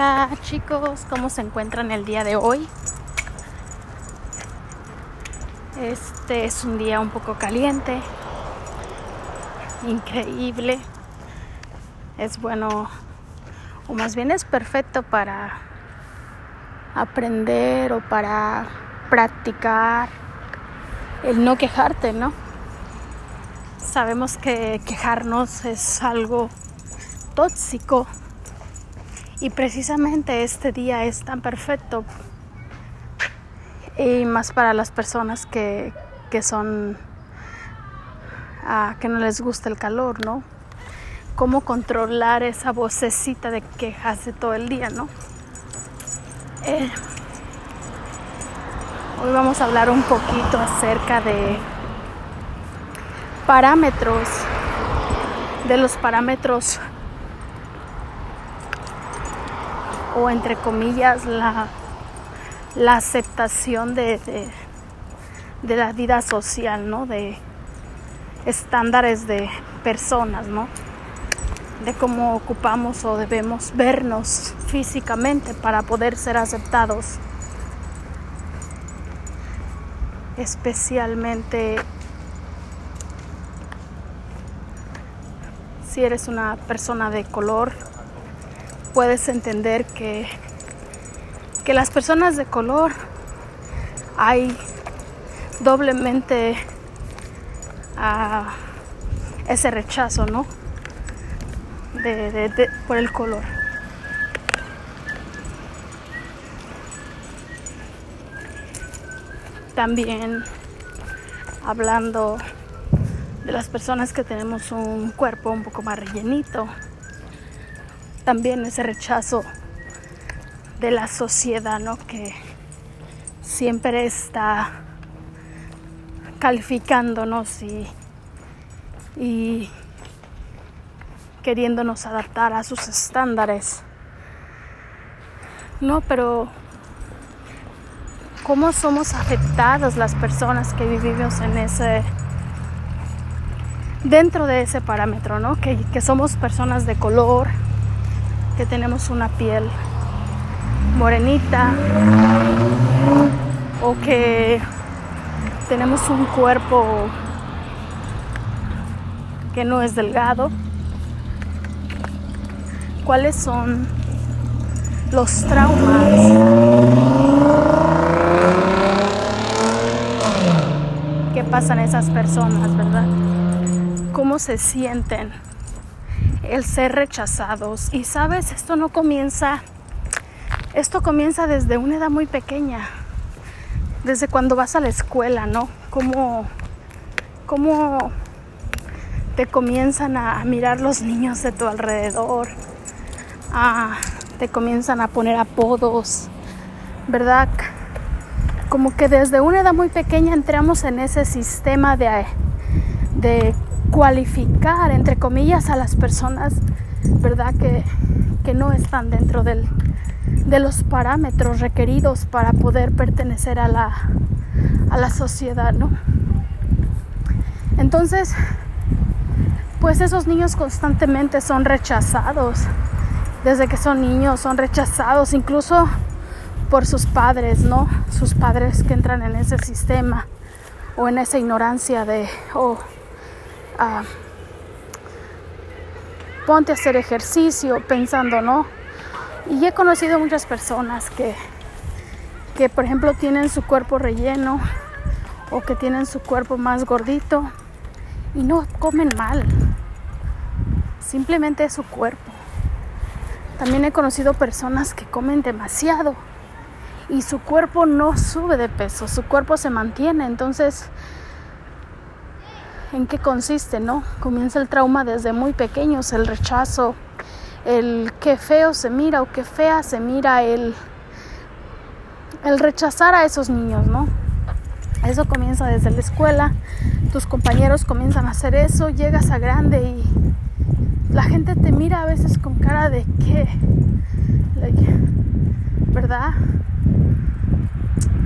Hola chicos, ¿cómo se encuentran el día de hoy? Este es un día un poco caliente, increíble. Es bueno, o más bien es perfecto para aprender o para practicar el no quejarte, ¿no? Sabemos que quejarnos es algo tóxico y precisamente este día es tan perfecto y más para las personas que, que son ah, que no les gusta el calor, ¿no? Cómo controlar esa vocecita de quejas de todo el día, ¿no? Eh, hoy vamos a hablar un poquito acerca de parámetros, de los parámetros o entre comillas la, la aceptación de, de, la vida social, ¿no? De estándares de personas, ¿no? De cómo ocupamos o debemos vernos físicamente para poder ser aceptados. Especialmente si eres una persona de color puedes entender que, que las personas de color hay doblemente uh, ese rechazo, ¿no? De, por el color. También hablando de las personas que tenemos un cuerpo un poco más rellenito, también ese rechazo de la sociedad, ¿no? Que siempre está calificándonos y, y queriéndonos adaptar a sus estándares. No, pero ¿cómo somos afectadas las personas que vivimos en ese dentro de ese parámetro, ¿no? Que, que somos personas de color, que tenemos una piel morenita o que tenemos un cuerpo que no es delgado. ¿Cuáles son los traumas que pasan esas personas, verdad? ¿Cómo se sienten? El ser rechazados. Y sabes, esto no comienza, esto comienza desde una edad muy pequeña, desde cuando vas a la escuela, ¿no? Cómo, cómo te comienzan a mirar los niños de tu alrededor, te comienzan a poner apodos, ¿verdad? Como que desde una edad muy pequeña entramos en ese sistema de, de cualificar, entre comillas, a las personas, ¿verdad? Que, que no están dentro del, de los parámetros requeridos para poder pertenecer a la, a la sociedad, ¿no? Entonces, pues esos niños constantemente son rechazados. Desde que son niños son rechazados, incluso por sus padres, ¿no? Sus padres que entran en ese sistema o en esa ignorancia de, oh, ponte a hacer ejercicio pensando, ¿no? Y he conocido muchas personas que, que, por ejemplo, tienen su cuerpo relleno o que tienen su cuerpo más gordito y no comen mal. Simplemente es su cuerpo. También he conocido personas que comen demasiado y su cuerpo no sube de peso, su cuerpo se mantiene. Entonces, en qué consiste, ¿no? Comienza el trauma desde muy pequeños, el rechazo, el qué feo se mira o qué fea se mira, el, el rechazar a esos niños, ¿no? Eso comienza desde la escuela, tus compañeros comienzan a hacer eso, llegas a grande y la gente te mira a veces con cara de qué, ¿verdad?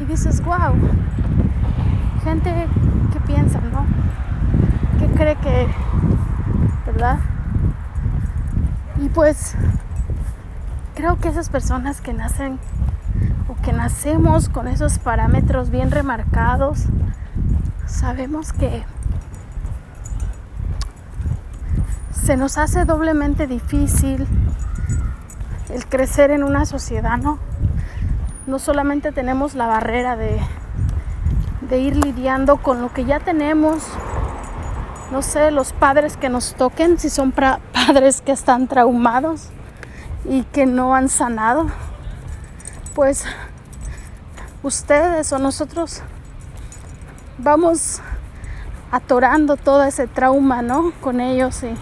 Y dices, wow, gente que piensa, ¿no? ¿Verdad? Y pues creo que esas personas que nacen o que nacemos con esos parámetros bien remarcados, sabemos que se nos hace doblemente difícil el crecer en una sociedad, ¿no? No solamente tenemos la barrera de, de ir lidiando con lo que ya tenemos, no sé, los padres que nos toquen, si son padres que están traumados y que no han sanado, pues ustedes o nosotros vamos atorando todo ese trauma, ¿no? Con ellos y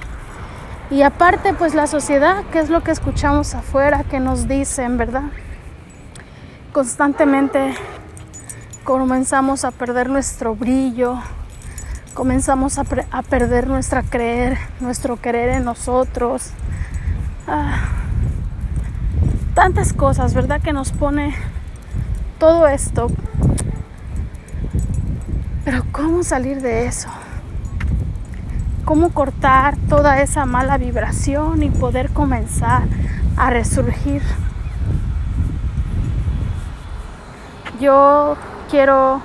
y aparte, pues la sociedad, ¿qué es lo que escuchamos afuera? que nos dicen, verdad? Constantemente comenzamos a perder nuestro brillo, comenzamos a, perder nuestra creer, nuestro querer en nosotros. Ah, tantas cosas, ¿verdad? Que nos pone todo esto. Pero ¿cómo salir de eso? cómo cortar toda esa mala vibración y poder comenzar a resurgir. Yo quiero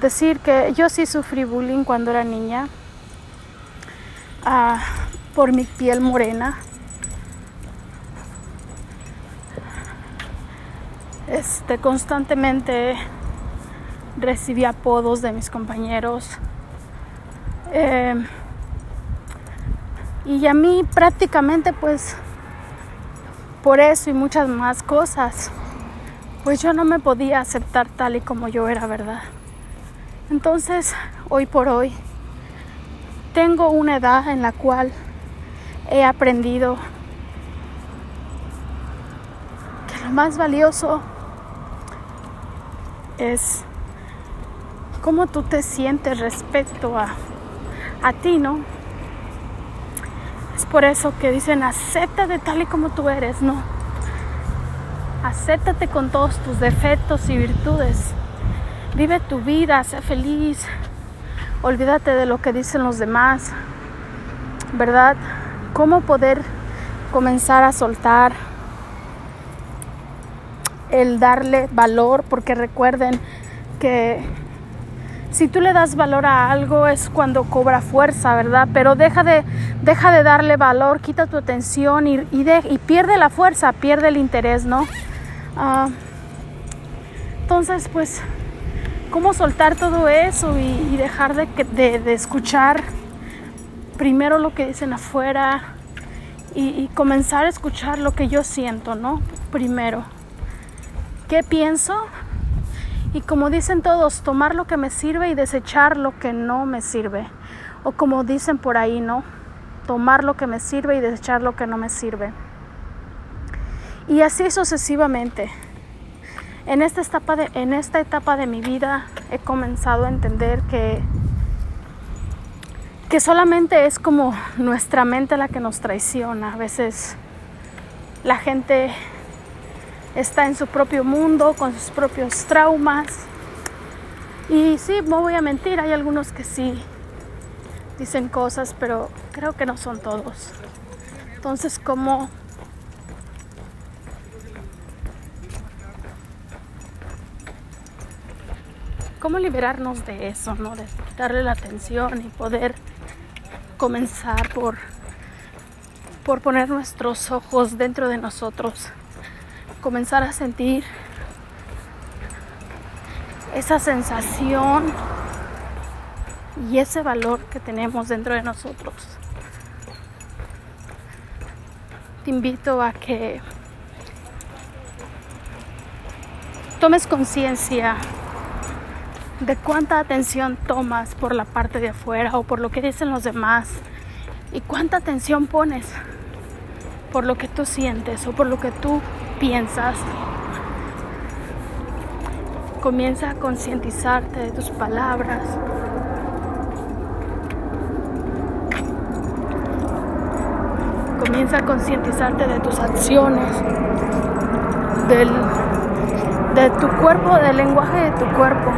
decir que yo sí sufrí bullying cuando era niña ah, por mi piel morena. Este, constantemente recibí apodos de mis compañeros. Eh, y a mí prácticamente pues por eso y muchas más cosas, pues yo no me podía aceptar tal y como yo era, ¿verdad? Entonces, hoy por hoy, tengo una edad en la cual he aprendido que lo más valioso es cómo tú te sientes respecto a, a ti, ¿no? Es por eso que dicen, acéptate tal y como tú eres, no. Acéptate con todos tus defectos y virtudes. Vive tu vida, sé feliz. Olvídate de lo que dicen los demás. ¿Verdad? ¿Cómo poder comenzar a soltar el darle valor? Porque recuerden que si tú le das valor a algo es cuando cobra fuerza, ¿verdad? Pero deja de, deja de darle valor, quita tu atención y, pierde la fuerza, pierde el interés, ¿no? Ah, entonces, pues, ¿cómo soltar todo eso y, dejar de, escuchar primero lo que dicen afuera y comenzar a escuchar lo que yo siento, ¿no? Primero. ¿Qué pienso? Y como dicen todos, tomar lo que me sirve y desechar lo que no me sirve. O como dicen por ahí, ¿no? Tomar lo que me sirve y desechar lo que no me sirve. Y así sucesivamente. En esta etapa de, mi vida he comenzado a entender que, que solamente es como nuestra mente la que nos traiciona. A veces la gente está en su propio mundo, con sus propios traumas. Y sí, no voy a mentir, hay algunos que sí dicen cosas, pero creo que no son todos. Entonces, ¿cómo cómo liberarnos de eso, ¿no? De darle la atención y poder comenzar por por poner nuestros ojos dentro de nosotros comenzar a sentir esa sensación y ese valor que tenemos dentro de nosotros. Te invito a que tomes conciencia de cuánta atención tomas por la parte de afuera o por lo que dicen los demás y cuánta atención pones por lo que tú sientes o por lo que tú piensas. Comienza a concientizarte de tus palabras. Comienza a concientizarte de tus acciones, del, de tu cuerpo, del lenguaje de tu cuerpo.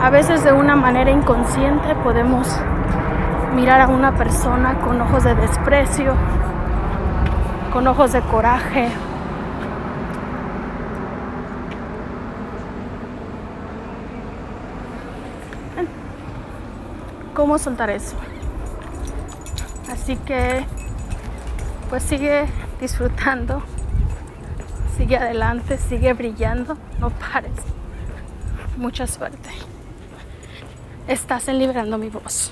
A veces de una manera inconsciente podemos mirar a una persona con ojos de desprecio, con ojos de coraje. ¿Cómo soltar eso? Así que, pues sigue disfrutando, sigue adelante, sigue brillando, no pares. Mucha suerte. Estás en liberando mi voz.